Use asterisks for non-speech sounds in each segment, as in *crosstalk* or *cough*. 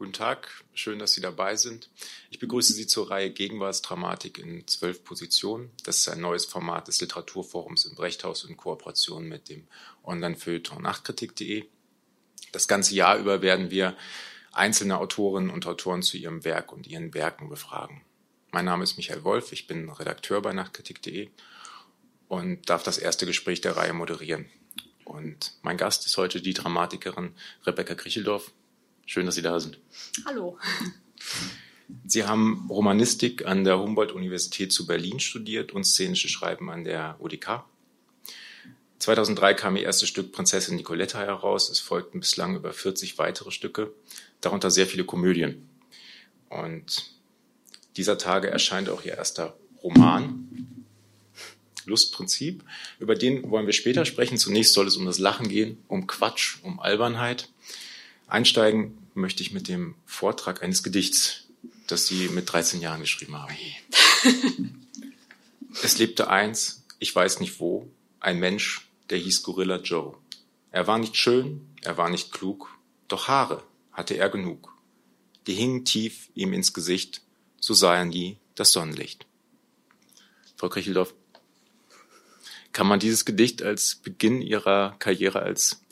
Guten Tag, schön, dass Sie dabei sind. Ich begrüße Sie zur Reihe Gegenwartsdramatik in zwölf Positionen. Das ist ein neues Format des Literaturforums im Brechthaus in Kooperation mit dem Online-Feuilleton Nachkritik.de. Das ganze Jahr über werden wir einzelne Autorinnen und Autoren zu ihrem Werk und ihren Werken befragen. Mein Name ist Michael Wolf, ich bin Redakteur bei Nachkritik.de und darf das erste Gespräch der Reihe moderieren. Und mein Gast ist heute die Dramatikerin Rebecca Kricheldorf. Schön, dass Sie da sind. Hallo. Sie haben Romanistik an der Humboldt-Universität zu Berlin studiert und szenische Schreiben an der UDK. 2003 kam ihr erstes Stück Prinzessin Nicoletta heraus. Es folgten bislang über 40 weitere Stücke, darunter sehr viele Komödien. Und dieser Tage erscheint auch ihr erster Roman, Lustprinzip. Über den wollen wir später sprechen. Zunächst soll es um das Lachen gehen, um Quatsch, um Albernheit. Einsteigen möchte ich mit dem Vortrag eines Gedichts, das Sie mit 13 Jahren geschrieben haben. es lebte eins, ich weiß nicht wo, ein Mensch, der hieß Gorilla Joe. Er war nicht schön, er war nicht klug, doch Haare hatte er genug. Die hingen tief ihm ins Gesicht, so sah er nie das Sonnenlicht. Frau Kricheldorf, kann man dieses Gedicht als Beginn Ihrer Karriere als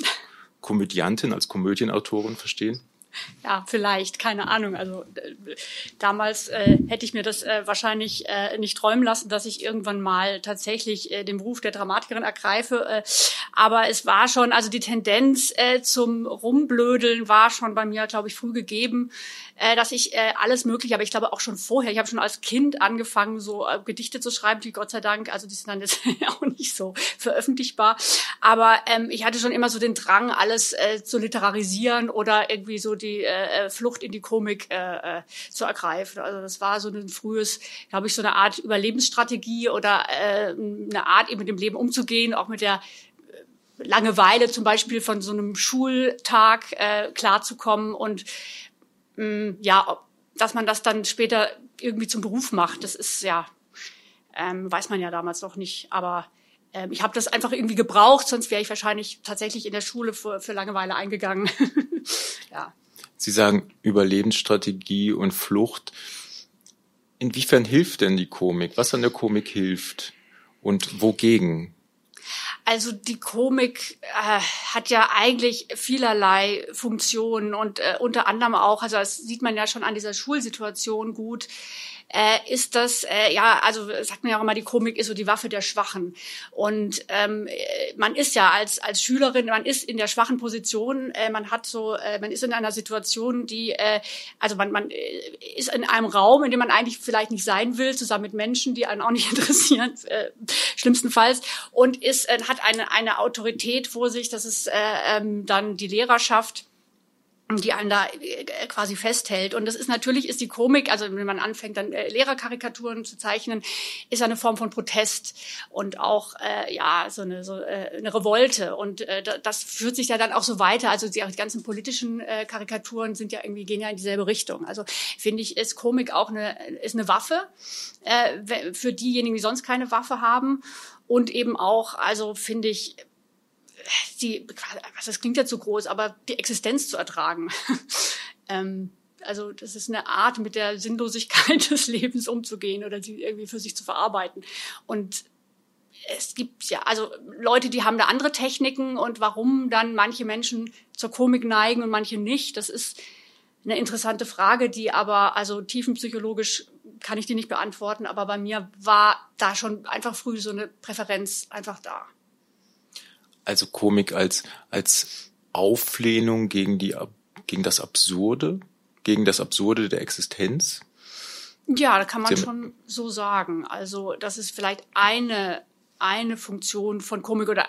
Komödiantin, als Komödienautorin verstehen? *laughs* Ja, vielleicht, keine Ahnung. Also äh, damals äh, hätte ich mir das äh, wahrscheinlich äh, nicht träumen lassen, dass ich irgendwann mal tatsächlich äh, den Beruf der Dramatikerin ergreife. Äh, aber es war schon, also die Tendenz äh, zum Rumblödeln war schon bei mir, glaube ich, früh gegeben, äh, dass ich äh, alles mögliche, aber ich glaube auch schon vorher, ich habe schon als Kind angefangen, so äh, Gedichte zu schreiben, die Gott sei Dank, also die sind dann jetzt *laughs* auch nicht so veröffentlichbar. Aber ähm, ich hatte schon immer so den Drang, alles äh, zu literarisieren oder irgendwie so die äh, äh, Flucht in die Komik äh, äh, zu ergreifen. Also das war so ein frühes, glaube ich, so eine Art Überlebensstrategie oder äh, eine Art, eben mit dem Leben umzugehen, auch mit der äh, Langeweile zum Beispiel von so einem Schultag äh, klarzukommen und mh, mm, ja, dass man das dann später irgendwie zum Beruf macht, das ist ja, ähm, weiß man ja damals noch nicht, aber ähm, ich habe das einfach irgendwie gebraucht, sonst wäre ich wahrscheinlich tatsächlich in der Schule für, für Langeweile eingegangen. *laughs* ja. Sie sagen Überlebensstrategie und Flucht. Inwiefern hilft denn die Komik? Was an der Komik hilft? Und wogegen? Also die Komik äh, hat ja eigentlich vielerlei Funktionen und äh, unter anderem auch, also das sieht man ja schon an dieser Schulsituation gut, äh, ist das, äh, ja, also sagt man ja auch immer, die Komik ist so die Waffe der Schwachen. Und ähm, man ist ja als, als Schülerin, man ist in der schwachen Position, äh, man hat so, äh, man ist in einer Situation, die, äh, also man, man äh, ist in einem Raum, in dem man eigentlich vielleicht nicht sein will, zusammen mit Menschen, die einen auch nicht *laughs* interessieren, äh, schlimmstenfalls, und ist, äh, hat eine, eine Autorität vor sich, das ist äh, ähm, dann die Lehrerschaft die einen da äh, quasi festhält. Und das ist natürlich, ist die Komik, also wenn man anfängt, dann äh, Lehrerkarikaturen zu zeichnen, ist eine Form von Protest und auch, äh, ja, so eine, so, äh, eine Revolte. Und äh, das führt sich ja dann auch so weiter. Also die, die ganzen politischen äh, Karikaturen sind ja irgendwie, gehen ja in dieselbe Richtung. Also finde ich, ist Komik auch eine, ist eine Waffe äh, für diejenigen, die sonst keine Waffe haben. Und eben auch, also finde ich, die, das klingt jetzt so groß, aber die Existenz zu ertragen. *laughs* ähm, also das ist eine Art, mit der Sinnlosigkeit *laughs* des Lebens umzugehen oder sie irgendwie für sich zu verarbeiten. Und es gibt ja, also Leute, die haben da andere Techniken und warum dann manche Menschen zur Komik neigen und manche nicht, das ist eine interessante Frage, die aber, also tiefenpsychologisch kann ich die nicht beantworten, aber bei mir war da schon einfach früh so eine Präferenz einfach da also Komik als, als Auflehnung gegen die, gegen das Absurde, gegen das Absurde der Existenz? Ja, da kann man schon so sagen. Also, das ist vielleicht eine, eine Funktion von Komik oder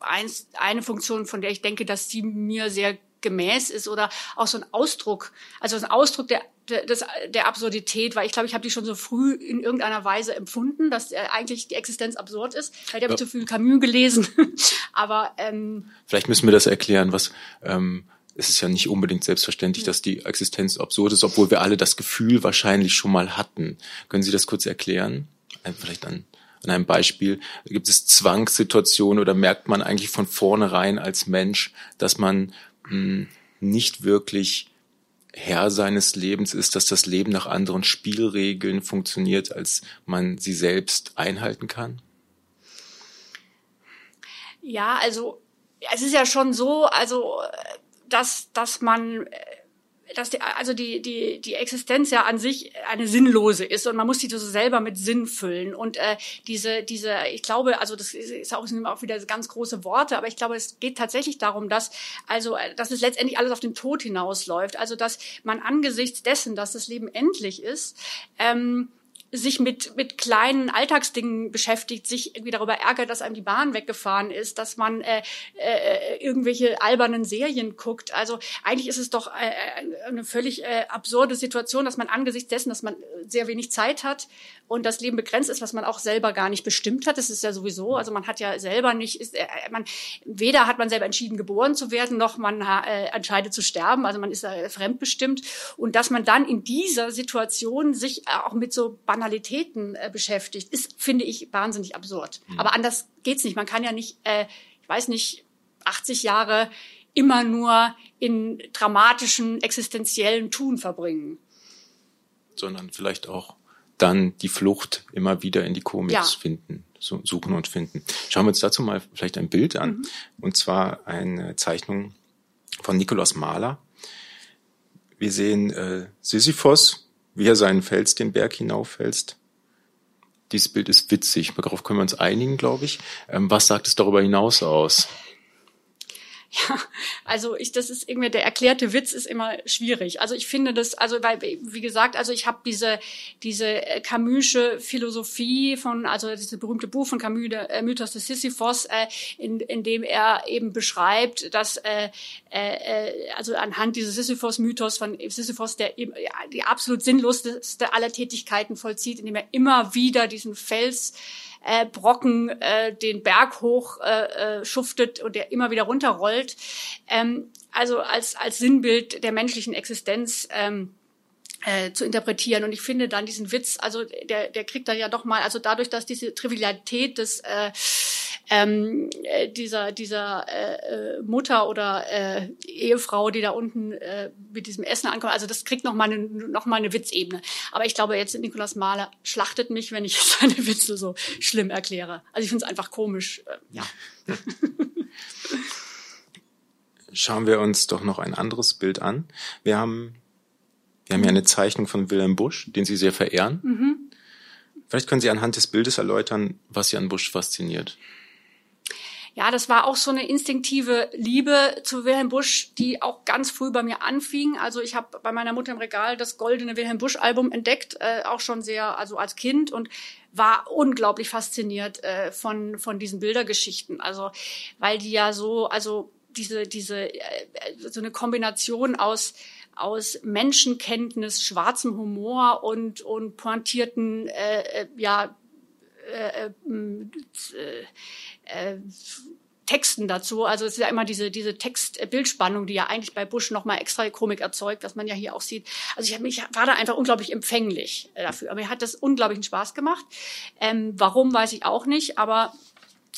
eins, eine Funktion, von der ich denke, dass die mir sehr gemäß ist oder auch so ein Ausdruck, also ein Ausdruck der des, der Absurdität, weil ich glaube, ich habe die schon so früh in irgendeiner Weise empfunden, dass äh, eigentlich die Existenz absurd ist. Vielleicht habe ich zu viel Camus gelesen, *laughs* aber ähm, vielleicht müssen wir das erklären, was ähm, es ist ja nicht unbedingt selbstverständlich, dass die Existenz absurd ist, obwohl wir alle das Gefühl wahrscheinlich schon mal hatten. Können Sie das kurz erklären? Vielleicht an, an einem Beispiel. Gibt es Zwangssituationen oder merkt man eigentlich von vornherein als Mensch, dass man mh, hm, nicht wirklich Herr seines Lebens ist, dass das Leben nach anderen Spielregeln funktioniert, als man sie selbst einhalten kann? Ja, also es ist ja schon so, also dass dass man dass die, also die, die, die Existenz ja an sich eine sinnlose ist und man muss die so selber mit Sinn füllen. Und äh, diese, diese, ich glaube, also das ist auch, sind auch wieder ganz große Worte, aber ich glaube, es geht tatsächlich darum, dass, also, dass es letztendlich alles auf den Tod hinausläuft. Also, dass man angesichts dessen, dass das Leben endlich ist, ähm, sich mit, mit kleinen Alltagsdingen beschäftigt, sich irgendwie darüber ärgert, dass einem die Bahn weggefahren ist, dass man äh, äh, irgendwelche albernen Serien guckt. Also eigentlich ist es doch äh, eine völlig äh, absurde Situation, dass man angesichts dessen, dass man sehr wenig Zeit hat und das Leben begrenzt ist, was man auch selber gar nicht bestimmt hat. Das ist ja sowieso, also man hat ja selber nicht, ist, äh, man, weder hat man selber entschieden, geboren zu werden, noch man äh, entscheidet zu sterben. Also man ist äh, fremdbestimmt. Und dass man dann in dieser Situation sich auch mit so Banalitäten äh, beschäftigt, ist, finde ich, wahnsinnig absurd. Mhm. Aber anders geht's nicht. Man kann ja nicht, äh, ich weiß nicht, 80 Jahre immer nur in dramatischen, existenziellen Tun verbringen. Sondern vielleicht auch dann die Flucht immer wieder in die Comics ja. finden, suchen und finden. Schauen wir uns dazu mal vielleicht ein Bild an. Mhm. Und zwar eine Zeichnung von Nikolaus Mahler. Wir sehen äh, Sisyphos wie er seinen Fels den Berg hinauffälst. Dieses Bild ist witzig, darauf können wir uns einigen, glaube ich. Ähm, was sagt es darüber hinaus aus? *laughs* Ja, also ich, das ist irgendwie der erklärte Witz ist immer schwierig. Also ich finde das, also weil wie gesagt, also ich habe diese diese äh, Camusche Philosophie von, also dieses berühmte Buch von Camus, der äh, Mythos des Sisyphos, äh, in, in dem er eben beschreibt, dass äh, äh, also anhand dieses Sisyphos-Mythos von Sisyphos, der eben, ja, die absolut sinnloseste aller Tätigkeiten vollzieht, indem er immer wieder diesen Fels äh, Brocken äh, den Berg hoch äh, äh, schuftet und der immer wieder runterrollt. Ähm, also als, als Sinnbild der menschlichen Existenz. Ähm, äh, zu interpretieren. Und ich finde dann diesen Witz, also der, der kriegt da ja doch mal, also dadurch, dass diese Trivialität des äh, ähm, äh, dieser dieser äh, äh, Mutter oder äh, Ehefrau, die da unten äh, mit diesem Essen ankommt, also das kriegt noch mal eine, noch mal eine Witzebene. Aber ich glaube, jetzt Nikolaus Mahler schlachtet mich, wenn ich *laughs* seine Witze so schlimm erkläre. Also ich finde es einfach komisch. Äh, ja. *laughs* Schauen wir uns doch noch ein anderes Bild an. Wir haben wir haben ja eine Zeichnung von Wilhelm Busch, den Sie sehr verehren. Mhm. Vielleicht können Sie anhand des Bildes erläutern, was Sie an Busch fasziniert. Ja, das war auch so eine instinktive Liebe zu Wilhelm Busch, die auch ganz früh bei mir anfing. Also ich habe bei meiner Mutter im Regal das goldene Wilhelm Busch Album entdeckt, äh, auch schon sehr, also als Kind und war unglaublich fasziniert äh, von von diesen Bildergeschichten. Also weil die ja so, also diese diese äh, so eine Kombination aus aus Menschenkenntnis, schwarzem Humor und, und pointierten, äh, äh ja, äh, äh, äh, Texten dazu. Also es ist ja immer diese, diese Text-Bildspannung, die ja eigentlich bei Bush nochmal extra Komik erzeugt, was man ja hier auch sieht. Also ich, hab mich, war da einfach unglaublich empfänglich dafür. Aber mir hat das unglaublichen Spaß gemacht. Ähm, warum, weiß ich auch nicht. Aber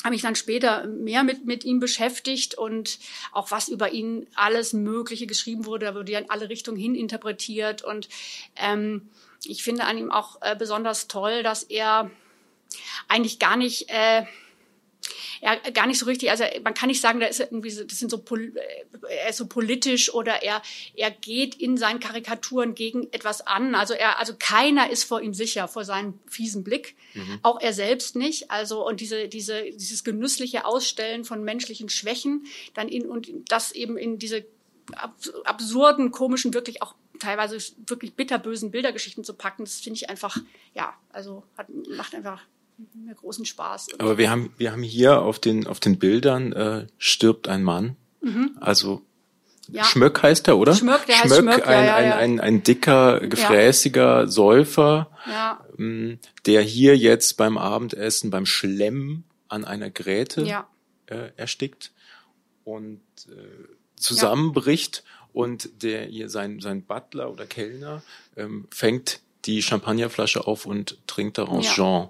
habe mich dann später mehr mit, mit ihm beschäftigt und auch was über ihn alles Mögliche geschrieben wurde, da wurde ja in alle Richtungen hin interpretiert. Und ähm, ich finde an ihm auch äh, besonders toll, dass er eigentlich gar nicht äh, ja gar nicht so richtig, also man kann nicht sagen, da ist irgendwie so, das sind so äh, er ist so politisch oder er er geht in seinen Karikaturen gegen etwas an. Also er also keiner ist vor ihm sicher vor seinem fiesen Blick, mhm. auch er selbst nicht. Also und diese diese dieses genüssliche Ausstellen von menschlichen Schwächen dann in und das eben in diese absurden, komischen, wirklich auch teilweise wirklich bitterbösen Bildergeschichten zu packen, das finde ich einfach, ja, also hat, macht einfach mir großen Spaß. Aber wir haben, wir haben hier auf den, auf den Bildern äh, stirbt ein Mann. Mhm. Also ja. Schmöck heißt er, oder? Schmöck, der Schmöck, heißt Schmöck, ein, ja, ja, ein, ein, ein dicker, gefräßiger Säufer, ähm, der hier jetzt beim Abendessen, beim Schlemmen an einer Gräte äh, erstickt und äh, zusammenbricht und der hier sein, sein Butler oder Kellner ähm, fängt die Champagnerflasche auf und trinkt daraus Jean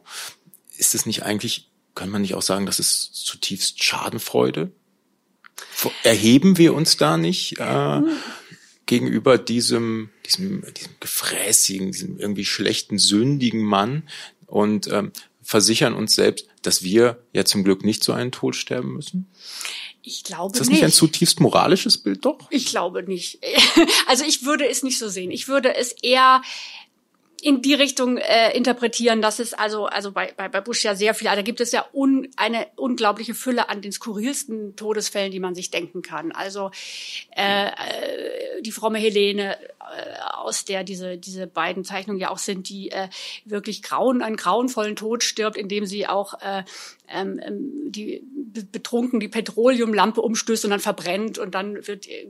ist es nicht eigentlich, kann man nicht auch sagen, das ist zutiefst Schadenfreude? Erheben wir uns da nicht äh, gegenüber diesem, diesem, diesem gefräßigen, diesem irgendwie schlechten, sündigen Mann und ähm, versichern uns selbst, dass wir ja zum Glück nicht so einen Tod sterben müssen? Ich glaube Ist das nicht. nicht ein zutiefst moralisches Bild doch? Ich glaube nicht. *laughs* Also ich würde es nicht so sehen. Ich würde es eher in die Richtung äh, interpretieren, dass es also also bei, bei, bei Bush ja sehr viel, also da gibt es ja un, eine unglaubliche Fülle an den skurrilsten Todesfällen, die man sich denken kann. Also äh, äh, die fromme Helene, äh, aus der diese diese beiden Zeichnungen ja auch sind, die äh, wirklich grauen einen grauenvollen Tod stirbt, indem sie auch äh, ähm, ähm die betrunken die Petroleumlampe umstößt und dann verbrennt und dann wird äh,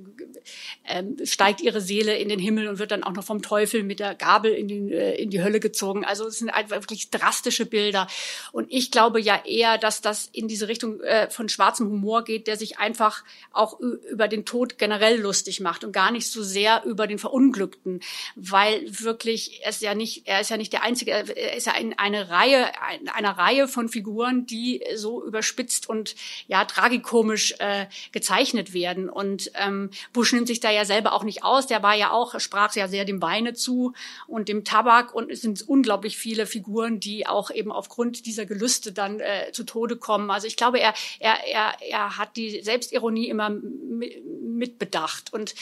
ähm, steigt ihre Seele in den Himmel und wird dann auch noch vom Teufel mit der Gabel in, den, äh, in die Hölle gezogen. Also es sind einfach wirklich drastische Bilder. Und ich glaube ja eher, dass das in diese Richtung äh, von schwarzem Humor geht, der sich einfach auch über den Tod generell lustig macht und gar nicht so sehr über den Verunglückten, weil wirklich es ja nicht, er ist ja nicht der einzige, er ist ja ein, eine Reihe, ein, eine Reihe von Figuren, die so überspitzt und ja tragikomisch äh, gezeichnet werden. Und ähm, Bush nimmt sich da ja selber auch nicht aus. Der war ja auch, sprach ja sehr dem Weine zu und dem Tabak und es sind unglaublich viele Figuren, die auch eben aufgrund dieser Gelüste dann äh, zu Tode kommen. Also ich glaube, er, er, er, er hat die Selbstironie immer mitbedacht und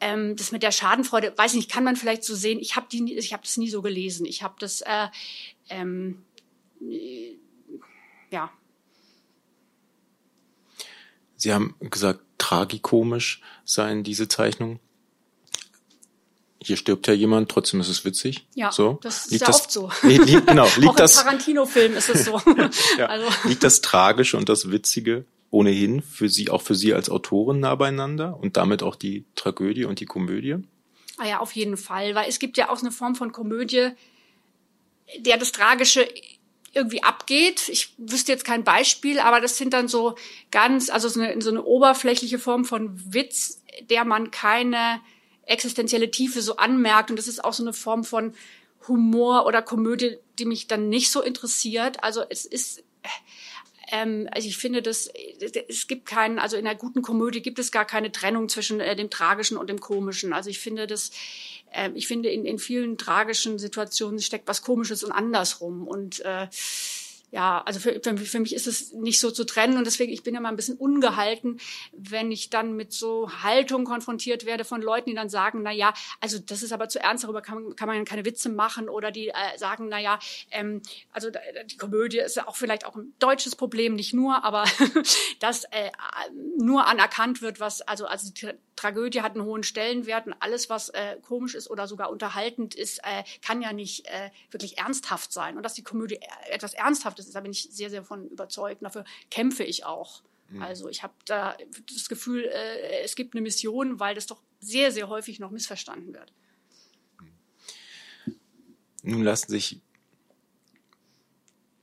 ähm, das mit der Schadenfreude, weiß ich nicht, kann man vielleicht so sehen. Ich habe habe das nie so gelesen. Ich habe das, äh, ähm, ja. Sie haben gesagt, tragikomisch seien diese Zeichnungen. Hier stirbt ja jemand, trotzdem ist es witzig. Ja, so. das ist liegt ja das, oft so. Nee, liegt, genau, *laughs* liegt Auch das, im Tarantino-Film ist es so. *laughs* ja, also. Liegt das Tragische und das Witzige ohnehin für Sie, auch für Sie als Autorin nah beieinander und damit auch die Tragödie und die Komödie? Ah ja, auf jeden Fall, weil es gibt ja auch eine Form von Komödie, der das Tragische irgendwie abgeht. Ich wüsste jetzt kein Beispiel, aber das sind dann so ganz, also so eine, so eine oberflächliche Form von Witz, der man keine existenzielle Tiefe so anmerkt. Und das ist auch so eine Form von Humor oder Komödie, die mich dann nicht so interessiert. Also es ist, ähm, also ich finde, dass es gibt keinen, also in einer guten Komödie gibt es gar keine Trennung zwischen äh, dem Tragischen und dem Komischen. Also ich finde, dass äh, ich finde, in, in vielen tragischen Situationen steckt was Komisches und andersrum. Und äh, ja, also für, für mich ist es nicht so zu trennen und deswegen, ich bin immer ein bisschen ungehalten, wenn ich dann mit so Haltung konfrontiert werde von Leuten, die dann sagen, na ja, also das ist aber zu ernst, darüber kann, man kann man keine Witze machen oder die äh, sagen, na ja, ähm, also die Komödie ist auch vielleicht auch ein deutsches Problem, nicht nur, aber *laughs* dass äh, nur anerkannt wird, was, also, also die Tragödie hat einen hohen Stellenwert und alles, was äh, komisch ist oder sogar unterhaltend ist, äh, kann ja nicht äh, wirklich ernsthaft sein. Und dass die Komödie äh, etwas Ernsthaftes ist, da bin ich sehr, sehr von überzeugt. Dafür kämpfe ich auch. Mhm. Also ich habe da das Gefühl, äh, es gibt eine Mission, weil das doch sehr, sehr häufig noch missverstanden wird. Nun lassen sich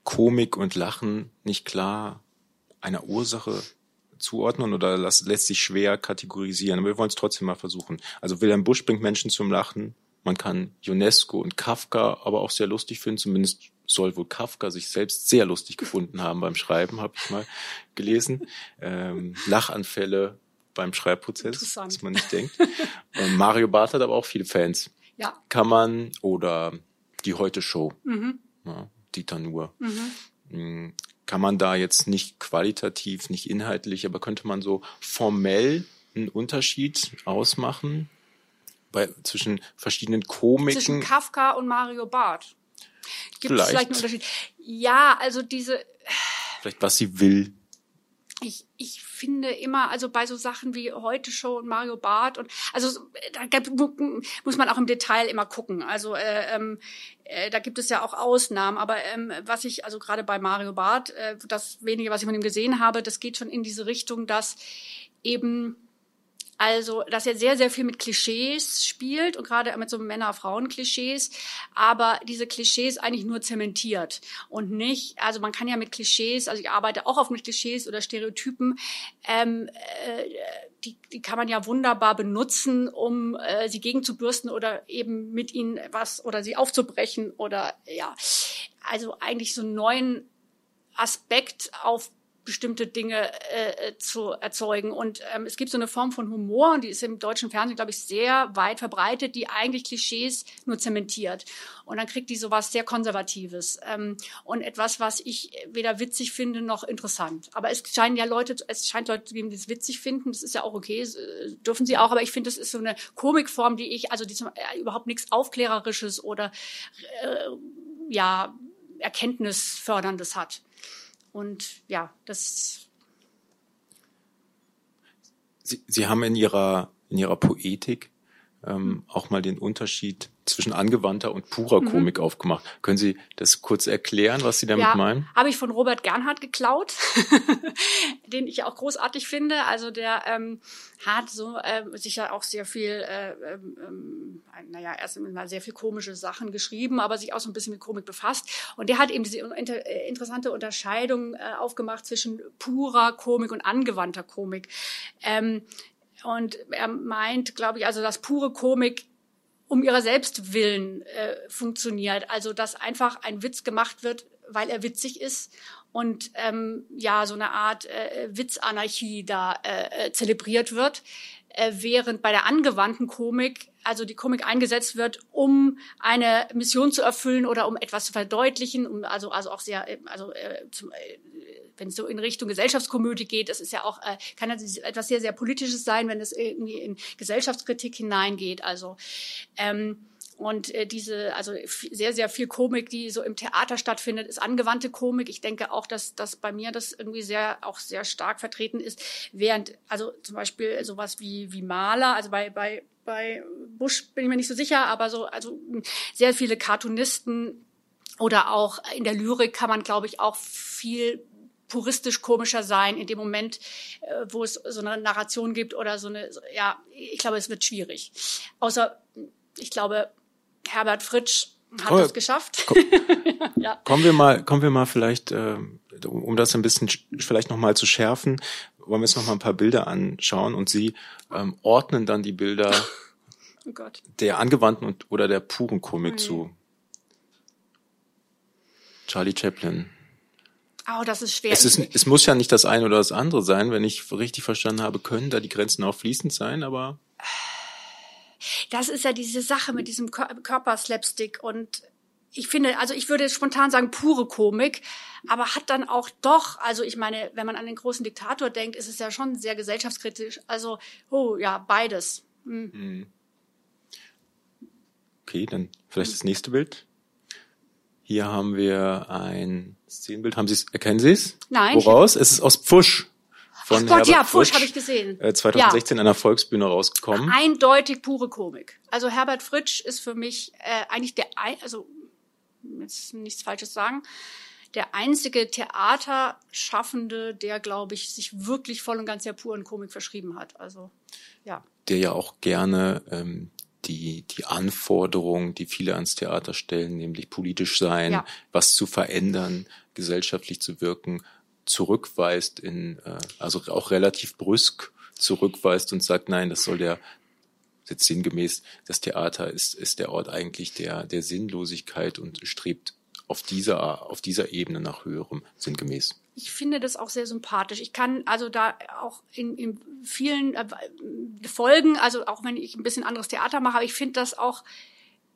Komik und Lachen nicht klar einer Ursache zuordnen oder lässt, lässt sich schwer kategorisieren. Aber wir wollen es trotzdem mal versuchen. Also Wilhelm Busch bringt Menschen zum Lachen. Man kann UNESCO und Kafka aber auch sehr lustig finden. Zumindest soll wohl Kafka sich selbst sehr lustig gefunden haben beim Schreiben, habe ich mal gelesen. Ähm, Lachanfälle beim Schreibprozess, was man nicht denkt. Und Mario Barth hat aber auch viele Fans. Ja. Kann man oder die Heute Show. Mhm. Ja, Dieter Nuhr. Mhm kann man da jetzt nicht qualitativ, nicht inhaltlich, aber könnte man so formell einen Unterschied ausmachen bei, zwischen verschiedenen Komiken? Zwischen Kafka und Mario Barth. Gibt vielleicht. es vielleicht einen Unterschied? Ja, also diese. Vielleicht was sie will. Ich, ich finde immer, also bei so Sachen wie Heute Show und Mario Barth und also da muss man auch im Detail immer gucken. Also äh, ähm, äh, da gibt es ja auch Ausnahmen, aber ähm, was ich also gerade bei Mario Barth, äh, das wenige, was ich von ihm gesehen habe, das geht schon in diese Richtung, dass eben also, dass er sehr, sehr viel mit Klischees spielt und gerade mit so Männer-Frauen-Klischees, aber diese Klischees eigentlich nur zementiert und nicht, also man kann ja mit Klischees, also ich arbeite auch oft mit Klischees oder Stereotypen, ähm, äh, die, die kann man ja wunderbar benutzen, um äh, sie gegenzubürsten oder eben mit ihnen was oder sie aufzubrechen oder ja, also eigentlich so einen neuen Aspekt auf bestimmte Dinge äh, zu erzeugen. Und ähm, es gibt so eine Form von Humor, und die ist im deutschen Fernsehen, glaube ich, sehr weit verbreitet, die eigentlich Klischees nur zementiert. Und dann kriegt die sowas sehr Konservatives ähm, und etwas, was ich weder witzig finde noch interessant. Aber es scheinen ja Leute, es scheint Leute zu geben, die es witzig finden. Das ist ja auch okay, äh, dürfen sie auch. Aber ich finde, das ist so eine Komikform, die ich, also die zum, äh, überhaupt nichts Aufklärerisches oder äh, ja Erkenntnisförderndes hat. Und ja, das. Sie, Sie haben in Ihrer in Ihrer Poetik ähm, auch mal den Unterschied zwischen angewandter und purer mhm. Komik mhm. aufgemacht. Können Sie das kurz erklären, was Sie damit ja, meinen? Habe ich von Robert Gernhardt geklaut, *laughs* den ich auch großartig finde. Also der ähm, hat so äh, sicher auch sehr viel, äh, ähm, naja, erst mal sehr viel komische Sachen geschrieben, aber sich auch so ein bisschen mit Komik befasst. Und der hat eben diese inter äh, interessante Unterscheidung äh, aufgemacht zwischen purer Komik und angewandter Komik. Ähm, und er meint, glaube ich, also dass pure Komik um ihrer selbst willen äh, funktioniert. Also dass einfach ein Witz gemacht wird, weil er witzig ist und ähm, ja so eine Art äh, Witzanarchie da äh, äh, zelebriert wird, äh, während bei der angewandten Komik also die Komik eingesetzt wird, um eine Mission zu erfüllen oder um etwas zu verdeutlichen, um also also auch sehr also äh, zum, äh, wenn es so in Richtung Gesellschaftskomödie geht, das ist ja auch, äh, kann das etwas sehr, sehr Politisches sein, wenn es irgendwie in Gesellschaftskritik hineingeht. Also ähm, und äh, diese, also sehr, sehr viel Komik, die so im Theater stattfindet, ist angewandte Komik. Ich denke auch, dass, dass bei mir das irgendwie sehr, auch sehr stark vertreten ist. Während, also zum Beispiel sowas wie, wie Maler, also bei, bei, bei Bush bin ich mir nicht so sicher, aber so, also sehr viele Cartoonisten oder auch in der Lyrik kann man, glaube ich, auch viel puristisch komischer sein in dem Moment, äh, wo es so eine Narration gibt oder so eine, ja, ich glaube, es wird schwierig. Außer, ich glaube, Herbert Fritsch hat es geschafft. Komm, *laughs* ja. Kommen wir mal, kommen wir mal vielleicht, äh, um das ein bisschen vielleicht nochmal zu schärfen, wollen wir uns noch mal ein paar Bilder anschauen und Sie ähm, ordnen dann die Bilder *laughs* oh der angewandten und, oder der puren Komik oh zu. Charlie Chaplin. Oh, das ist schwer. Es, ist, es muss ja nicht das eine oder das andere sein. Wenn ich richtig verstanden habe, können da die Grenzen auch fließend sein, aber. Das ist ja diese Sache mit diesem Körperslapstick und ich finde, also ich würde spontan sagen pure Komik, aber hat dann auch doch, also ich meine, wenn man an den großen Diktator denkt, ist es ja schon sehr gesellschaftskritisch. Also, oh ja, beides. Hm. Okay, dann vielleicht das nächste Bild. Hier haben wir ein Szenenbild. Haben Sie es, erkennen Sie es? Nein. Woraus? Es ist aus Pfusch. Von Ach Gott, Herbert ja, Pfusch habe ich gesehen. 2016 ja. an der Volksbühne rausgekommen. Eindeutig pure Komik. Also Herbert Fritsch ist für mich äh, eigentlich der, also jetzt nichts Falsches sagen, der einzige Theaterschaffende, der, glaube ich, sich wirklich voll und ganz der puren Komik verschrieben hat. Also ja. Der ja auch gerne ähm, die, die Anforderungen, die viele ans Theater stellen, nämlich politisch sein, ja. was zu verändern, gesellschaftlich zu wirken, zurückweist in, äh, also auch relativ brüsk zurückweist und sagt, nein, das soll der, jetzt sinngemäß, das Theater ist, ist der Ort eigentlich der, der Sinnlosigkeit und strebt auf dieser, auf dieser Ebene nach höherem sinngemäß ich finde das auch sehr sympathisch. Ich kann also da auch in, in vielen äh, Folgen, also auch wenn ich ein bisschen anderes Theater mache, aber ich finde das auch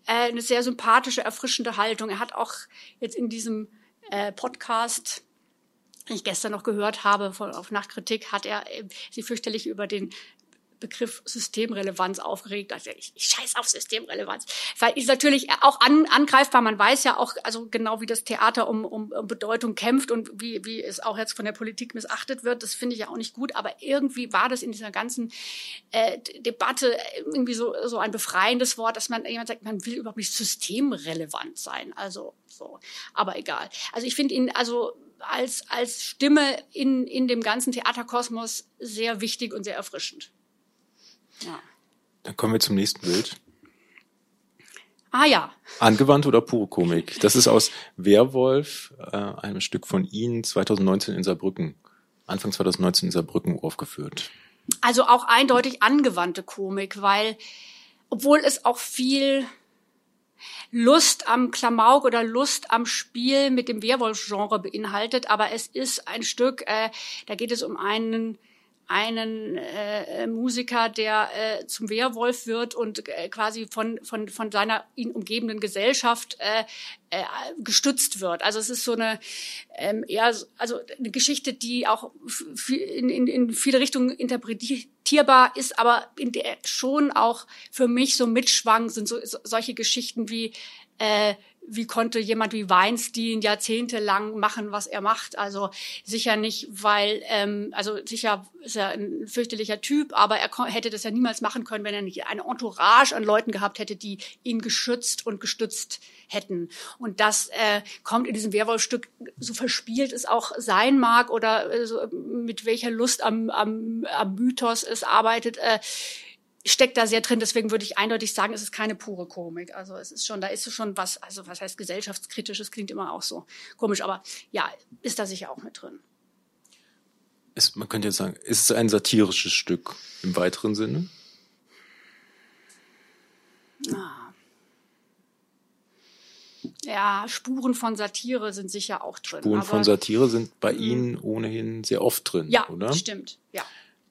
äh, eine sehr sympathische, erfrischende Haltung. Er hat auch jetzt in diesem äh, Podcast den ich gestern noch gehört habe von, auf Nachtkritik, hat er äh, sich fürchterlich über den Begriff Systemrelevanz aufgeregt. Also ich, ich scheiß auf Systemrelevanz. Weil ist natürlich auch an, angreifbar. Man weiß ja auch, also genau wie das Theater um, um, um Bedeutung kämpft und wie, wie es auch jetzt von der Politik missachtet wird. Das finde ich ja auch nicht gut. Aber irgendwie war das in dieser ganzen äh, Debatte irgendwie so, so ein befreiendes Wort, dass man jemand sagt, man will überhaupt nicht systemrelevant sein. Also so. Aber egal. Also ich finde ihn, also als, als Stimme in, in dem ganzen Theaterkosmos sehr wichtig und sehr erfrischend. Ja. Dann kommen wir zum nächsten Bild. Ah ja. Angewandt oder pure Komik? Das ist aus Werwolf, äh, einem Stück von Ihnen 2019 in Saarbrücken, Anfang 2019 in Saarbrücken aufgeführt. Also auch eindeutig angewandte Komik, weil obwohl es auch viel Lust am Klamauk oder Lust am Spiel mit dem Werwolf-Genre beinhaltet, aber es ist ein Stück, äh, da geht es um einen einen äh, Musiker, der äh, zum Werwolf wird und äh, quasi von, von, von seiner ihn umgebenden Gesellschaft äh, äh, gestützt wird. Also es ist so eine ähm, eher also eine Geschichte, die auch in, in, in viele Richtungen interpretierbar ist, aber in der schon auch für mich so mitschwang sind so, so solche Geschichten wie äh, wie konnte jemand wie Weinstein jahrzehntelang machen, was er macht? Also sicher nicht, weil, ähm, also sicher ist er ein fürchterlicher Typ, aber er hätte das ja niemals machen können, wenn er nicht eine Entourage an Leuten gehabt hätte, die ihn geschützt und gestützt hätten. Und das äh, kommt in diesem Werwolf-Stück, so verspielt es auch sein mag oder äh, so, mit welcher Lust am, am, am Mythos es arbeitet, äh, steckt da sehr drin. Deswegen würde ich eindeutig sagen, es ist keine pure Komik. Also es ist schon, da ist schon was, also was heißt gesellschaftskritisches, klingt immer auch so komisch, aber ja, ist da sicher auch mit drin. Es, man könnte jetzt sagen, ist es ein satirisches Stück im weiteren Sinne? Ah. Ja, Spuren von Satire sind sicher auch drin. Spuren von Satire sind bei Ihnen ohnehin sehr oft drin, ja, oder? Ja, stimmt, ja.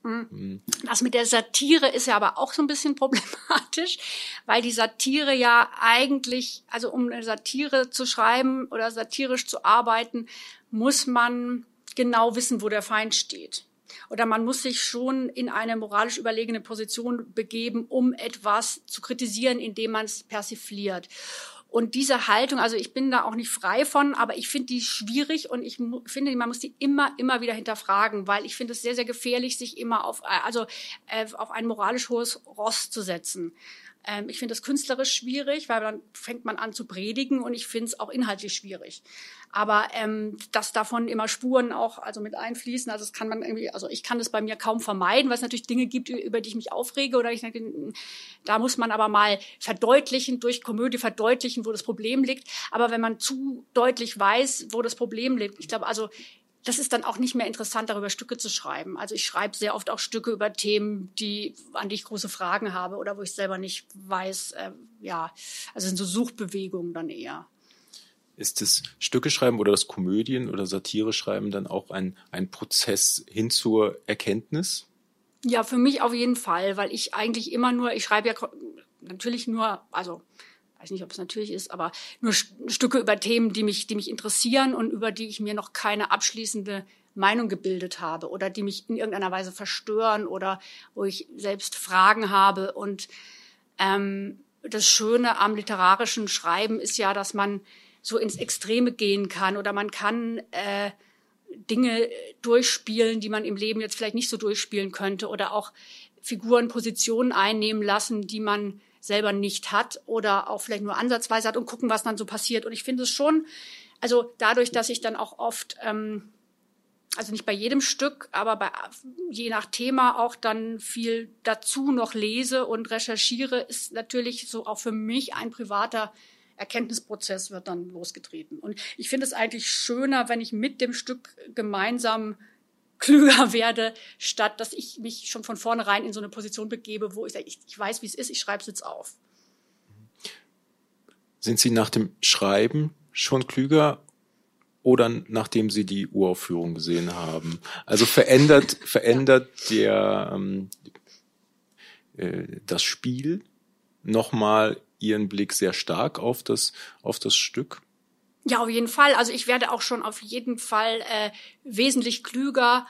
Mhm. Das mit der Satire ist ja aber auch so ein bisschen *laughs* problematisch, weil die Satire ja eigentlich, also um eine Satire zu schreiben oder satirisch zu arbeiten, muss man genau wissen, wo der Feind steht. Oder man muss sich schon in eine moralisch überlegene Position begeben, um etwas zu kritisieren, indem man es persifliert. Und diese Haltung, also ich bin da auch nicht frei von, aber ich finde die schwierig und ich finde, man muss die immer, immer wieder hinterfragen, weil ich finde es sehr, sehr gefährlich, sich immer auf, also äh, auf ein moralisch hohes Ross zu setzen. Ähm, ich finde das künstlerisch schwierig, weil dann fängt man an zu predigen und ich finde es auch inhaltlich schwierig. Aber ähm, dass davon immer Spuren auch also mit einfließen, also das kann man irgendwie, also ich kann das bei mir kaum vermeiden, weil es natürlich Dinge gibt, über die ich mich aufrege oder ich denke, da muss man aber mal verdeutlichen, durch Komödie verdeutlichen, wo das Problem liegt. Aber wenn man zu deutlich weiß, wo das Problem liegt, ich glaube, also das ist dann auch nicht mehr interessant, darüber Stücke zu schreiben. Also ich schreibe sehr oft auch Stücke über Themen, die, an die ich große Fragen habe oder wo ich selber nicht weiß, äh, ja, also sind so Suchbewegungen dann eher. Ist das Stücke schreiben oder das Komödien oder Satire schreiben dann auch ein, ein Prozess hin zur Erkenntnis? Ja, für mich auf jeden Fall, weil ich eigentlich immer nur, ich schreibe ja natürlich nur, also weiß nicht, ob es natürlich ist, aber nur Stücke über Themen, die mich, die mich interessieren und über die ich mir noch keine abschließende Meinung gebildet habe oder die mich in irgendeiner Weise verstören oder wo ich selbst Fragen habe. Und ähm, das Schöne am literarischen Schreiben ist ja, dass man so ins Extreme gehen kann oder man kann äh, Dinge durchspielen, die man im Leben jetzt vielleicht nicht so durchspielen könnte oder auch Figuren Positionen einnehmen lassen, die man selber nicht hat oder auch vielleicht nur ansatzweise hat und gucken, was dann so passiert. Und ich finde es schon, also dadurch, dass ich dann auch oft, ähm, also nicht bei jedem Stück, aber bei, je nach Thema auch dann viel dazu noch lese und recherchiere, ist natürlich so auch für mich ein privater Erkenntnisprozess wird dann losgetreten. Und ich finde es eigentlich schöner, wenn ich mit dem Stück gemeinsam klüger *laughs* werde, statt dass ich mich schon von vornherein in so eine Position begebe, wo ich sage, ich, ich weiß, wie es ist, ich schreibe es jetzt auf. Sind Sie nach dem Schreiben schon klüger oder nachdem Sie die Uraufführung gesehen haben? Also verändert, *laughs* verändert der, ähm, äh, das Spiel nochmal Ihren Blick sehr stark auf das, auf das Stück? Ja, auf jeden Fall. Also ich werde auch schon auf jeden Fall äh, wesentlich klüger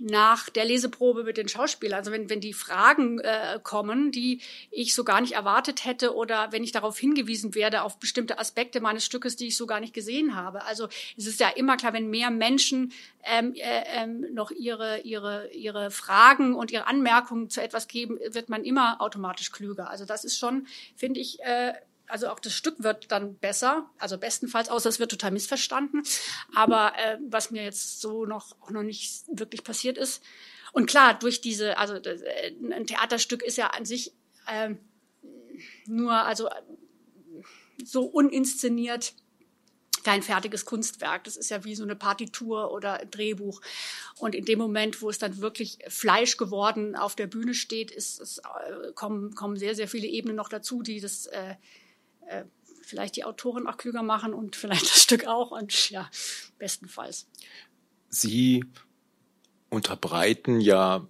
nach der Leseprobe mit den Schauspielern. Also wenn, wenn die Fragen äh, kommen, die ich so gar nicht erwartet hätte oder wenn ich darauf hingewiesen werde auf bestimmte Aspekte meines Stückes, die ich so gar nicht gesehen habe. Also es ist ja immer klar, wenn mehr Menschen ähm, äh, ähm, noch ihre, ihre, ihre Fragen und ihre Anmerkungen zu etwas geben, wird man immer automatisch klüger. Also das ist schon, finde ich, äh, also auch das Stück wird dann besser, also bestenfalls, außer es wird total missverstanden. Aber äh, was mir jetzt so noch auch noch nicht wirklich passiert ist. Und klar, durch diese, also äh, ein Theaterstück ist ja an sich äh, nur, also so uninszeniert kein fertiges Kunstwerk. Das ist ja wie so eine Partitur oder ein Drehbuch. Und in dem Moment, wo es dann wirklich Fleisch geworden auf der Bühne steht, ist es, äh, kommen, kommen sehr, sehr viele Ebenen noch dazu, die das äh, äh, vielleicht die Autorin auch klüger machen und vielleicht das Stück auch und ja, bestenfalls. Sie unterbreiten ja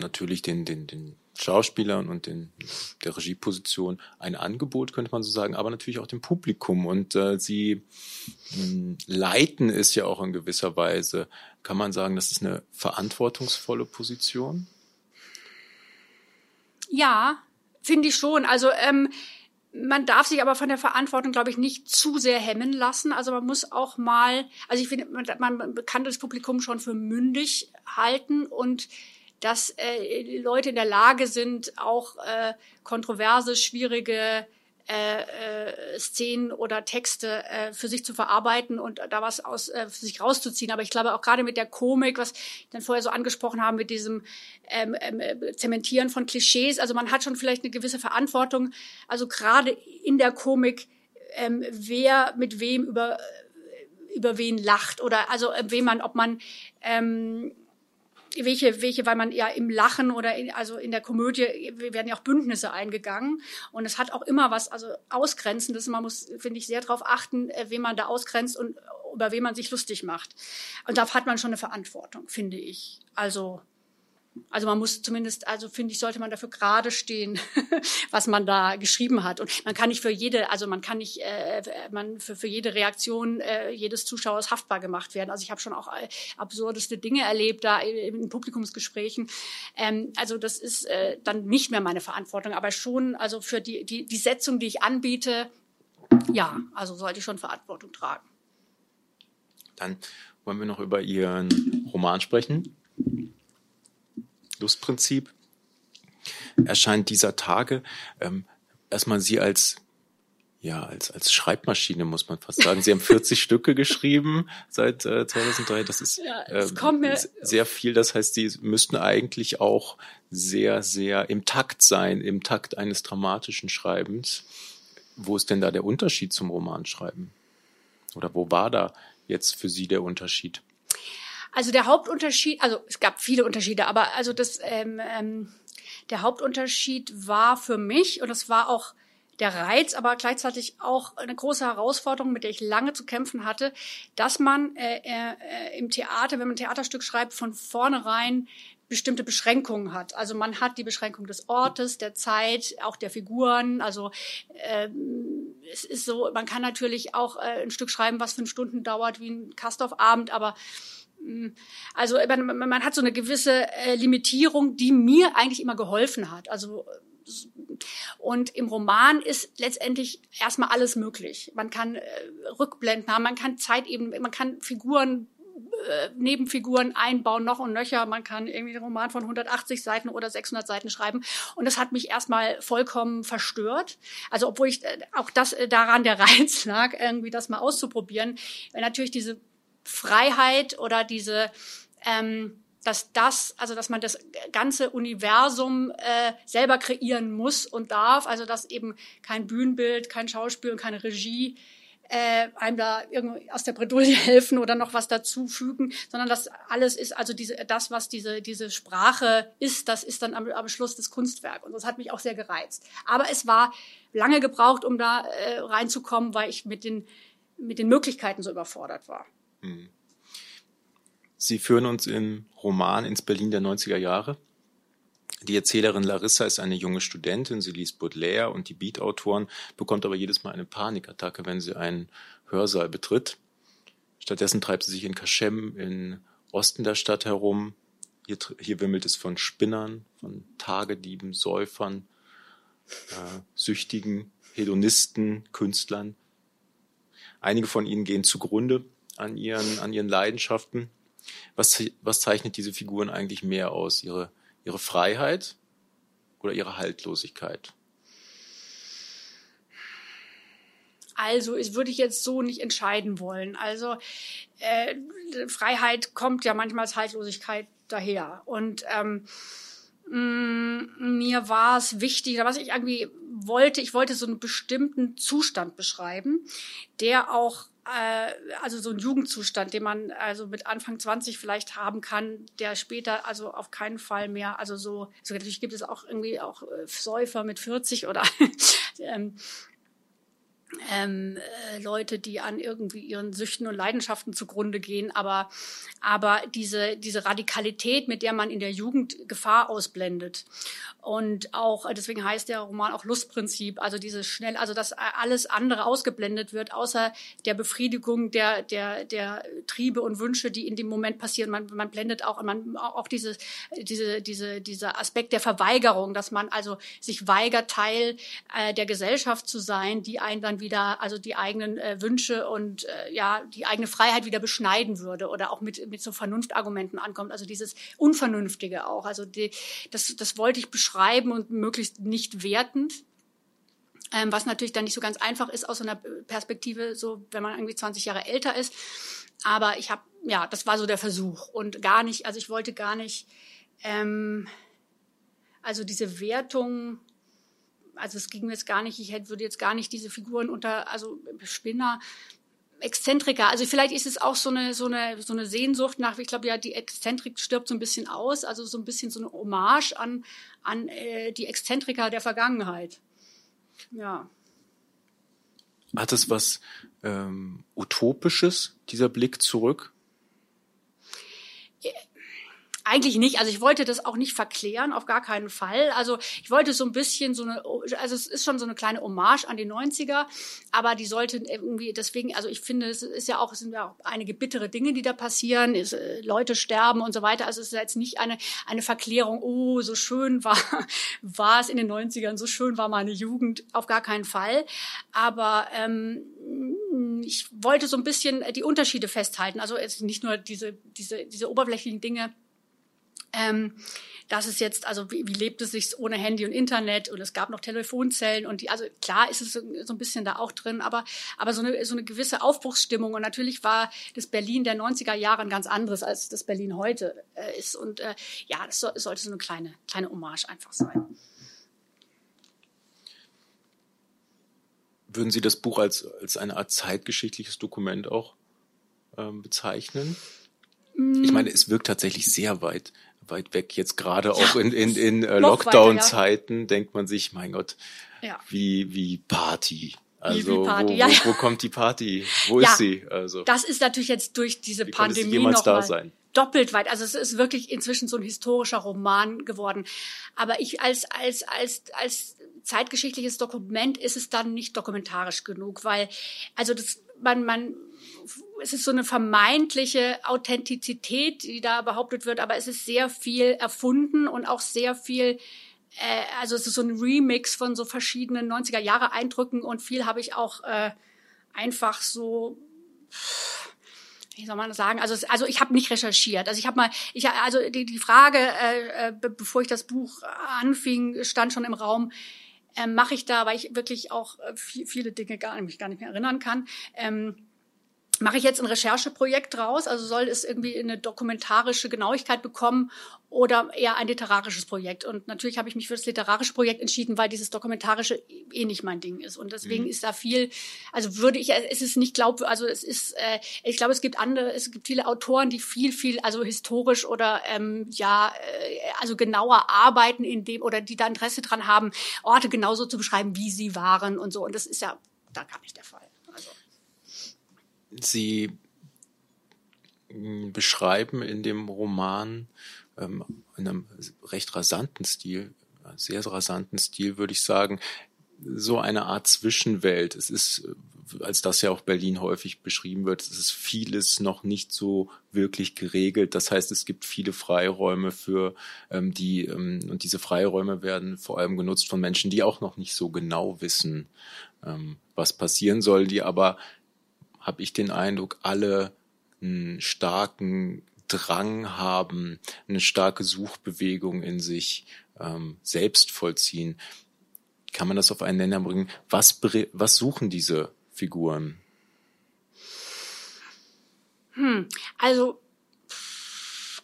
natürlich den, den, den Schauspielern und den, der Regieposition ein Angebot, könnte man so sagen, aber natürlich auch dem Publikum. Und äh, sie mh, hm, leiten es ja auch in gewisser Weise. Kann man sagen, das ist eine verantwortungsvolle Position? Ja, finde ich schon. Also ähm, man darf sich aber von der Verantwortung, glaube ich, nicht zu sehr hemmen lassen. Also man muss auch mal, also ich finde, man, man kann das Publikum schon für mündig halten und dass äh, Leute in der Lage sind, auch äh, kontroverse, schwierige äh, äh, Szenen oder Texte äh, für sich zu verarbeiten und da was aus äh, für sich rauszuziehen. Aber ich glaube auch gerade mit der Komik, was ich dann vorher so angesprochen haben, mit diesem ähm, ähm, Zementieren von Klischees, also man hat schon vielleicht eine gewisse Verantwortung. Also gerade in der Komik, ähm, wer mit wem über über wen lacht oder also äh, wem man, ob man ähm, welche, welche, weil man ja im Lachen oder in, also in der Komödie werden ja auch Bündnisse eingegangen und es hat auch immer was, also Ausgrenzendes. Man muss, finde ich, sehr darauf achten, äh, wen man da ausgrenzt und über wen man sich lustig macht. Und da hat man schon eine Verantwortung, finde ich. Also also man muss zumindest, also finde ich, sollte man dafür gerade stehen, *laughs* was man da geschrieben hat. Und man kann nicht für jede, also man kann nicht, äh, man für, für jede Reaktion äh, jedes Zuschauers haftbar gemacht werden. Also ich habe schon auch äh, absurdeste Dinge erlebt da in Publikumsgesprächen. Ähm, also das ist äh, dann nicht mehr meine Verantwortung, aber schon, also für die, die, die Setzung, die ich anbiete, ja, also sollte ich schon Verantwortung tragen. Dann wollen wir noch über Ihren Roman sprechen. Lustprinzip erscheint dieser Tage. Ähm, erstmal Sie als ja, als, als Schreibmaschine muss man fast sagen. Sie haben 40 *laughs* Stücke geschrieben seit äh, 2003. Das ist ja, äh, sehr viel. Das heißt, Sie müssten eigentlich auch sehr, sehr im Takt sein, im Takt eines dramatischen Schreibens. Wo ist denn da der Unterschied zum Romanschreiben? Oder wo war da jetzt für Sie der Unterschied? Also der Hauptunterschied, also es gab viele Unterschiede, aber also das ähm, ähm, der Hauptunterschied war für mich und das war auch der Reiz, aber gleichzeitig auch eine große Herausforderung, mit der ich lange zu kämpfen hatte, dass man äh, äh, im Theater, wenn man ein Theaterstück schreibt, von vornherein bestimmte Beschränkungen hat. Also man hat die Beschränkung des Ortes, der Zeit, auch der Figuren. Also ähm, es ist so, man kann natürlich auch äh, ein Stück schreiben, was fünf Stunden dauert, wie ein Kastorf-Abend, aber also man, man hat so eine gewisse äh, Limitierung, die mir eigentlich immer geholfen hat. Also und im Roman ist letztendlich erstmal alles möglich. Man kann äh, Rückblenden haben, man kann Zeit eben, man kann Figuren äh, Nebenfiguren einbauen, noch und nöcher. Man kann irgendwie einen Roman von 180 Seiten oder 600 Seiten schreiben. Und das hat mich erstmal vollkommen verstört. Also obwohl ich äh, auch das äh, daran der *laughs* Reiz lag, irgendwie das mal auszuprobieren. Weil natürlich diese Freiheit oder diese ähm, dass das, also dass man das ganze Universum äh, selber kreieren muss und darf, also dass eben kein Bühnenbild, kein Schauspiel und keine Regie äh, einem da irgendwie aus der Bredouille *laughs* helfen oder noch was dazufügen, sondern das alles ist, also diese, das, was diese, diese Sprache ist, das ist dann am, am Schluss das Kunstwerk. Und das hat mich auch sehr gereizt. Aber es war lange gebraucht, um da äh, reinzukommen, weil ich mit den, mit den Möglichkeiten so überfordert war. Hm. Sie führen uns im Roman ins Berlin der 90er Jahre. Die Erzählerin Larissa ist eine junge Studentin, sie liest Baudelaire und die Beatautoren, bekommt aber jedes Mal eine Panikattacke, wenn sie einen Hörsaal betritt. Stattdessen treibt sie sich in Kaschem im Osten der Stadt herum. Hier, hier wimmelt es von Spinnern, von Tagedieben, Säufern, äh, Süchtigen, Hedonisten, Künstlern. Einige von ihnen gehen zugrunde, an ihren, an ihren Leidenschaften. Was, was zeichnet diese Figuren eigentlich mehr aus? Ihre, ihre Freiheit oder ihre Haltlosigkeit? Also, ich würde ich jetzt so nicht entscheiden wollen. Also, äh, Freiheit kommt ja manchmal als Haltlosigkeit daher. Und ähm, mm, mir war es wichtig, was ich irgendwie wollte, ich wollte so einen bestimmten Zustand beschreiben, der auch äh, also so ein Jugendzustand, den man also mit Anfang 20 vielleicht haben kann, der später also auf keinen Fall mehr, also so, also natürlich gibt es auch irgendwie auch äh, Säufer mit 40 oder *laughs* ähm, ähm, äh, Leute, die an irgendwie ihren Süchten und Leidenschaften zugrunde gehen, aber aber diese diese Radikalität, mit der man in der Jugend Gefahr ausblendet und auch deswegen heißt der Roman auch Lustprinzip, also dieses schnell, also dass alles andere ausgeblendet wird, außer der Befriedigung der der der Triebe und Wünsche, die in dem Moment passieren. Man man blendet auch man auch diese diese diese dieser Aspekt der Verweigerung, dass man also sich weigert Teil äh, der Gesellschaft zu sein, die einen dann wieder, also die eigenen äh, Wünsche und äh, ja, die eigene Freiheit wieder beschneiden würde oder auch mit, mit so Vernunftargumenten ankommt. Also dieses Unvernünftige auch. Also die, das, das wollte ich beschreiben und möglichst nicht wertend. Ähm, was natürlich dann nicht so ganz einfach ist aus so einer Perspektive, so wenn man irgendwie 20 Jahre älter ist. Aber ich habe, ja, das war so der Versuch und gar nicht, also ich wollte gar nicht, ähm, also diese Wertung also es ging mir jetzt gar nicht, ich hätte, würde jetzt gar nicht diese Figuren unter, also Spinner, Exzentriker, also vielleicht ist es auch so eine, so eine, so eine Sehnsucht nach, ich glaube ja, die Exzentrik stirbt so ein bisschen aus, also so ein bisschen so eine Hommage an, an äh, die Exzentriker der Vergangenheit. Ja. Hat es was ähm, Utopisches, dieser Blick zurück? Eigentlich nicht. Also ich wollte das auch nicht verklären, auf gar keinen Fall. Also ich wollte so ein bisschen so eine, also es ist schon so eine kleine Hommage an die 90er, aber die sollte irgendwie deswegen, also ich finde, es ist ja auch, es sind ja auch einige bittere Dinge, die da passieren, ist, äh, Leute sterben und so weiter. Also es ist jetzt nicht eine, eine Verklärung, oh, so schön war, *laughs* war es in den 90ern, so schön war meine Jugend, auf gar keinen Fall. Aber ähm, ich wollte so ein bisschen die Unterschiede festhalten. Also nicht nur diese, diese, diese oberflächlichen Dinge, ähm, das ist jetzt, also wie, wie lebt es sich ohne Handy und Internet? Und es gab noch Telefonzellen und die, also klar ist es so, so ein bisschen da auch drin, aber, aber so eine, so eine gewisse Aufbruchsstimmung. Und natürlich war das Berlin der 90er Jahre ein ganz anderes, als das Berlin heute äh, ist. Und äh, ja, es so, sollte so eine kleine, kleine Hommage einfach sein. Würden Sie das Buch als, als eine Art zeitgeschichtliches Dokument auch ähm, bezeichnen? Ich meine, es wirkt tatsächlich sehr weit weit weg. Jetzt gerade auch in, in, in äh, Lockdown-Zeiten ja. denkt man sich, mein Gott, ja. wie, wie Party. Also wie Party, wo, ja. wo, wo, kommt die Party? Wo ist sie? Also das ist natürlich jetzt durch diese wie Pandemie noch da sein? doppelt weit. Also es ist wirklich inzwischen so ein historischer Roman geworden. Aber ich als als als als zeitgeschichtliches Dokument ist es dann nicht dokumentarisch genug, weil also das man man es ist so eine vermeintliche Authentizität, die da behauptet wird, aber es ist sehr viel erfunden und auch sehr viel äh, also es ist so ein Remix von so verschiedenen 90er Jahre Eindrücken und viel habe ich auch äh, einfach so wie soll man das sagen? Also, also ich habe nicht recherchiert. Also ich habe mal, ich also die, die Frage, äh, äh bevor ich das Buch anfing, stand schon im Raum. Ähm, Mache ich da, weil ich wirklich auch äh, viele Dinge gar, mich gar nicht mehr erinnern kann. Ähm, mache ich jetzt ein Rechercheprojekt draus? Also soll es irgendwie eine dokumentarische Genauigkeit bekommen oder eher ein literarisches Projekt? Und natürlich habe ich mich für das literarische Projekt entschieden, weil dieses dokumentarische eh nicht mein Ding ist. Und deswegen mhm. ist da viel, also würde ich, es ist nicht glaub, also es ist, äh, ich glaube, es gibt andere, es gibt viele Autoren, die viel, viel, also historisch oder ähm, ja, äh, also genauer arbeiten in dem oder die da Interesse dran haben, Orte genauso zu beschreiben, wie sie waren und so. Und das ist ja da gar nicht der Fall. Sie hm, beschreiben in dem Roman ähm, in einem recht rasanten Stil, sehr rasanten Stil, würde ich sagen, so eine Art Zwischenwelt. Es ist, als das ja auch Berlin häufig beschrieben wird, es ist vieles noch nicht so wirklich geregelt. Das heißt, es gibt viele Freiräume für ähm, die, ähm, und diese Freiräume werden vor allem genutzt von Menschen, die auch noch nicht so genau wissen, ähm, was passieren soll, die aber habe ich den Eindruck, alle einen starken Drang haben, eine starke Suchbewegung in sich ähm, selbst vollziehen. Kann man das auf einen Nenner bringen? Was, was suchen diese Figuren? Hm, also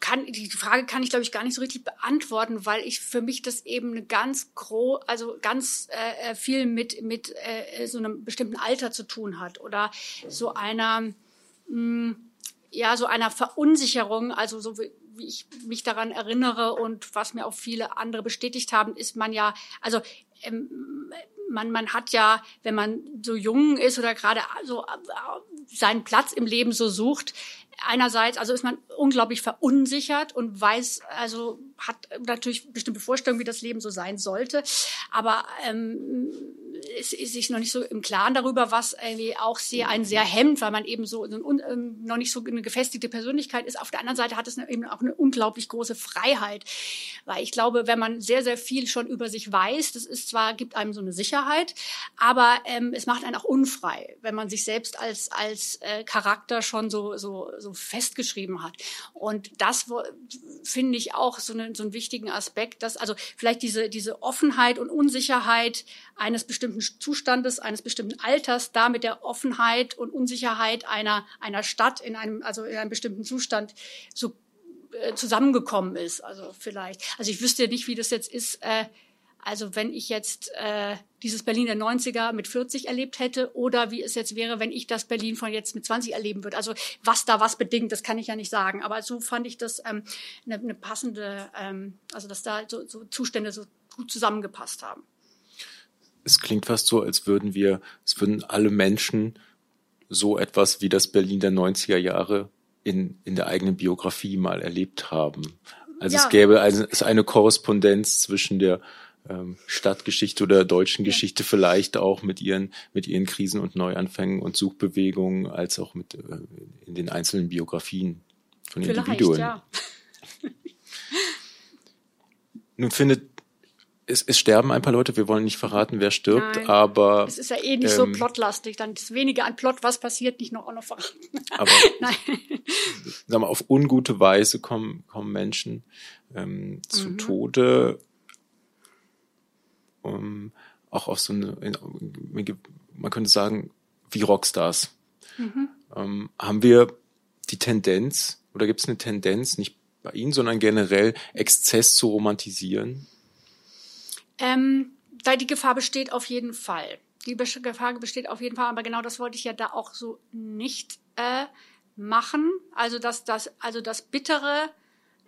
kann, die Frage kann ich, glaube ich, gar nicht so richtig beantworten, weil ich für mich das eben ganz groß, also ganz äh, äh, viel mit, mit äh, so einem bestimmten Alter zu tun hat oder so einer, mh, hm, ja, so einer Verunsicherung, also so wie, wie ich mich daran erinnere und was mir auch viele andere bestätigt haben, ist man ja, also ähm, man, man hat ja, wenn man so jung ist oder gerade so seinen Platz im Leben so sucht, einerseits, also ist man unglaublich verunsichert und weiß, also hat natürlich bestimmte Vorstellungen, wie das Leben so sein sollte, aber ähm, ist, ist sich noch nicht so im Klaren darüber, was irgendwie auch sehr einen sehr hemmt, weil man eben so ein, ähm, noch nicht so eine gefestigte Persönlichkeit ist. Auf der anderen Seite hat es eben auch eine unglaublich große Freiheit, weil ich glaube, wenn man sehr sehr viel schon über sich weiß, das ist zwar gibt einem so eine Sicherheit, aber ähm, es macht einen auch unfrei, wenn man sich selbst als als äh, Charakter schon so so so festgeschrieben hat. Und das finde ich auch so, eine, so einen wichtigen Aspekt, dass also vielleicht diese diese Offenheit und Unsicherheit eines bestimmten Zustandes, eines bestimmten Alters, da mit der Offenheit und Unsicherheit einer, einer Stadt in einem, also in einem bestimmten Zustand so äh, zusammengekommen ist. Also vielleicht, also ich wüsste nicht, wie das jetzt ist, äh, also wenn ich jetzt äh, dieses Berlin der 90er mit 40 erlebt hätte oder wie es jetzt wäre, wenn ich das Berlin von jetzt mit 20 erleben würde. Also was da was bedingt, das kann ich ja nicht sagen. Aber so fand ich das ähm, eine, eine passende, ähm, also dass da so, so Zustände so gut zusammengepasst haben es klingt fast so, als würden wir, es würden alle Menschen so etwas wie das Berlin der 90er Jahre in, in der eigenen Biografie mal erlebt haben. Also ja. es gäbe eine, es eine Korrespondenz zwischen der ähm, Stadtgeschichte oder deutschen. Geschichte vielleicht auch mit ihren, mit ihren Krisen und Neuanfängen und Suchbewegungen, als auch mit äh, in den einzelnen Biografien von vielleicht, Individuen. Ja. *laughs* Nun findet es, es sterben ein paar Leute, wir wollen nicht verraten, wer stirbt, Nein, aber. Es ist ja eh nicht ähm, so plotlastig, dann ist weniger an Plot, was passiert, nicht noch auch noch verraten. Aber *laughs* Nein. Sag mal, auf ungute Weise kommen, kommen Menschen ähm, zu mhm. Tode. Um, auch auf so eine, man könnte sagen, wie Rockstars. Mhm. Ähm, haben wir die Tendenz, oder gibt es eine Tendenz, nicht bei Ihnen, sondern generell Exzess zu romantisieren? Ähm, da die Gefahr besteht auf jeden Fall. Die Gefahr besteht auf jeden Fall, aber genau das wollte ich ja da auch so nicht äh, machen. Also dass das, also das Bittere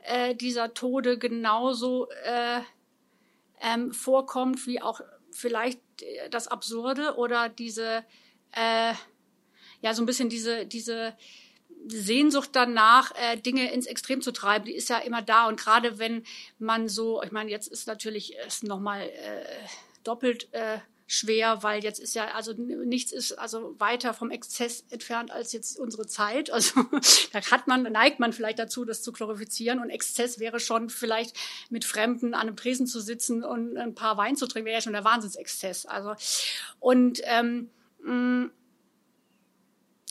äh, dieser Tode genauso äh, ähm, vorkommt wie auch vielleicht äh, das Absurde oder diese äh, ja so ein bisschen diese diese Sehnsucht danach, äh, Dinge ins Extrem zu treiben, die ist ja immer da. Und gerade wenn man so, ich meine, jetzt ist natürlich ist nochmal äh, doppelt äh, schwer, weil jetzt ist ja, also nichts ist also weiter vom Exzess entfernt als jetzt unsere Zeit. Also *laughs* da hat man, neigt man vielleicht dazu, das zu glorifizieren. Und Exzess wäre schon vielleicht mit Fremden an einem Tresen zu sitzen und ein paar Wein zu trinken, wäre ja schon der Wahnsinnsexzess. Also und ähm, mh,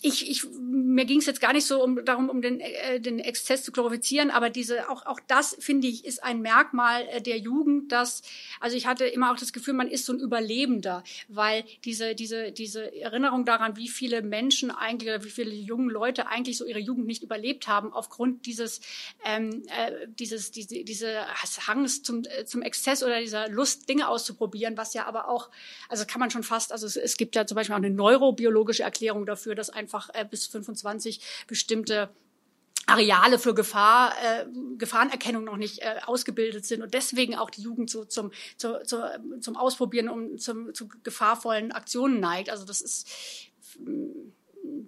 ich, ich, mir ging es jetzt gar nicht so um, darum, um den, äh, den Exzess zu glorifizieren, aber diese, auch, auch das, finde ich, ist ein Merkmal äh, der Jugend, dass, also ich hatte immer auch das Gefühl, man ist so ein Überlebender, weil diese, diese, diese Erinnerung daran, wie viele Menschen eigentlich, wie viele junge Leute eigentlich so ihre Jugend nicht überlebt haben, aufgrund dieses, ähm, äh, dieses, diese, diese Hangs zum, äh, zum Exzess oder dieser Lust, Dinge auszuprobieren, was ja aber auch, also kann man schon fast, also es, es gibt ja zum Beispiel auch eine neurobiologische Erklärung dafür, dass einfach einfach äh, bis 25 bestimmte Areale für Gefahr, äh, Gefahrenerkennung noch nicht äh, ausgebildet sind und deswegen auch die Jugend so zum, zu, zu, zum Ausprobieren und zum, zu gefahrvollen Aktionen neigt. Also das ist mm,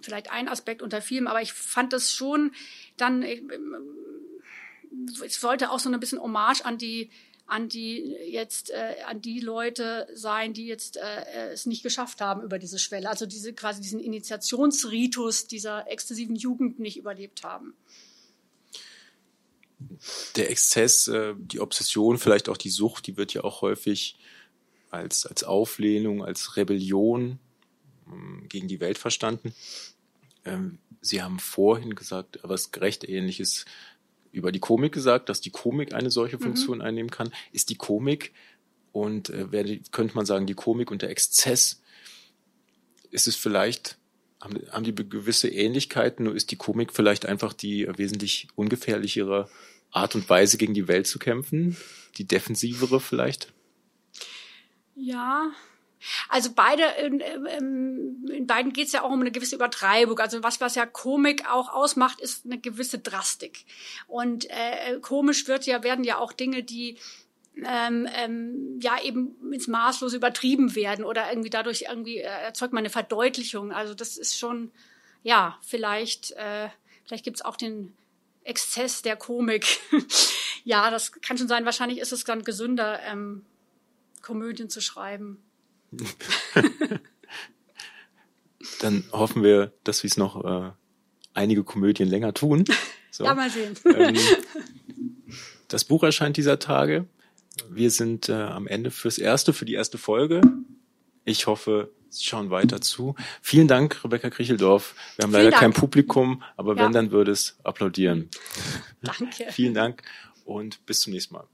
vielleicht ein Aspekt unter vielem, aber ich fand das schon dann, äh, es wollte auch so ein bisschen Hommage an die an die jetzt äh, an die Leute sein, die jetzt äh, es nicht geschafft haben über diese Schwelle, also diese quasi diesen Initiationsritus dieser exzessiven Jugend nicht überlebt haben. Der Exzess, äh, die Obsession, vielleicht auch die Sucht, die wird ja auch häufig als als Auflehnung, als Rebellion ähm, gegen die Welt verstanden. Ähm, Sie haben vorhin gesagt, was gerecht ähnliches über die Komik gesagt, dass die Komik eine solche mhm. Funktion mhm. einnehmen kann. Ist die Komik und äh, werde, könnte man sagen, die Komik und der Exzess, ist es vielleicht, haben, haben die gewisse Ähnlichkeiten, nur ist die Komik vielleicht einfach die wesentlich ungefährlichere Art und Weise, gegen die Welt zu kämpfen? Die defensivere vielleicht? Ja, also beide, in, in beiden geht es ja auch um eine gewisse Übertreibung. Also was, was ja Komik auch ausmacht, ist eine gewisse Drastik. Und äh, komisch wird ja, werden ja auch Dinge, die ähm, ähm, ja eben ins Maßlose übertrieben werden oder irgendwie dadurch irgendwie äh, erzeugt man eine Verdeutlichung. Also das ist schon, ja, vielleicht, äh, vielleicht gibt's auch den Exzess der Komik. *laughs* ja, das kann schon sein. Wahrscheinlich ist es dann gesünder, ähm, Komödien zu schreiben. *laughs* dann hoffen wir, dass wir es noch äh, einige Komödien länger tun. *laughs* So. Ja, mal sehen. Ähm, das Buch erscheint dieser Tage. Wir sind äh, am Ende fürs erste, für die erste Folge. Ich hoffe, Sie schauen weiter zu. Vielen Dank, Rebecca Kricheldorf. Wir haben Vielen leider Dank. kein Publikum, aber ja. wenn, dann würde es applaudieren. Danke. Vielen Dank und bis zum nächsten Mal.